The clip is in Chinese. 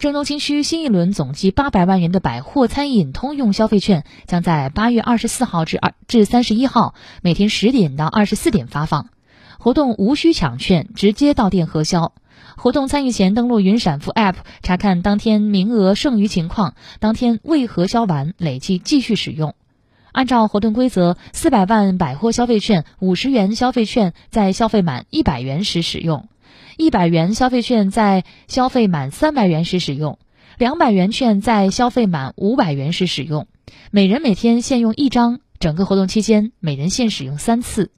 郑州青区新一轮总计八百万元的百货餐饮通用消费券将在八月二十四号至二至三十一号每天十点到二十四点发放，活动无需抢券，直接到店核销。活动参与前登录云闪付 App 查看当天名额剩余情况，当天未核销完累计继续使用。按照活动规则，四百万百货消费券五十元消费券在消费满一百元时使用。一百元消费券在消费满三百元时使用，两百元券在消费满五百元时使用，每人每天限用一张，整个活动期间每人限使用三次。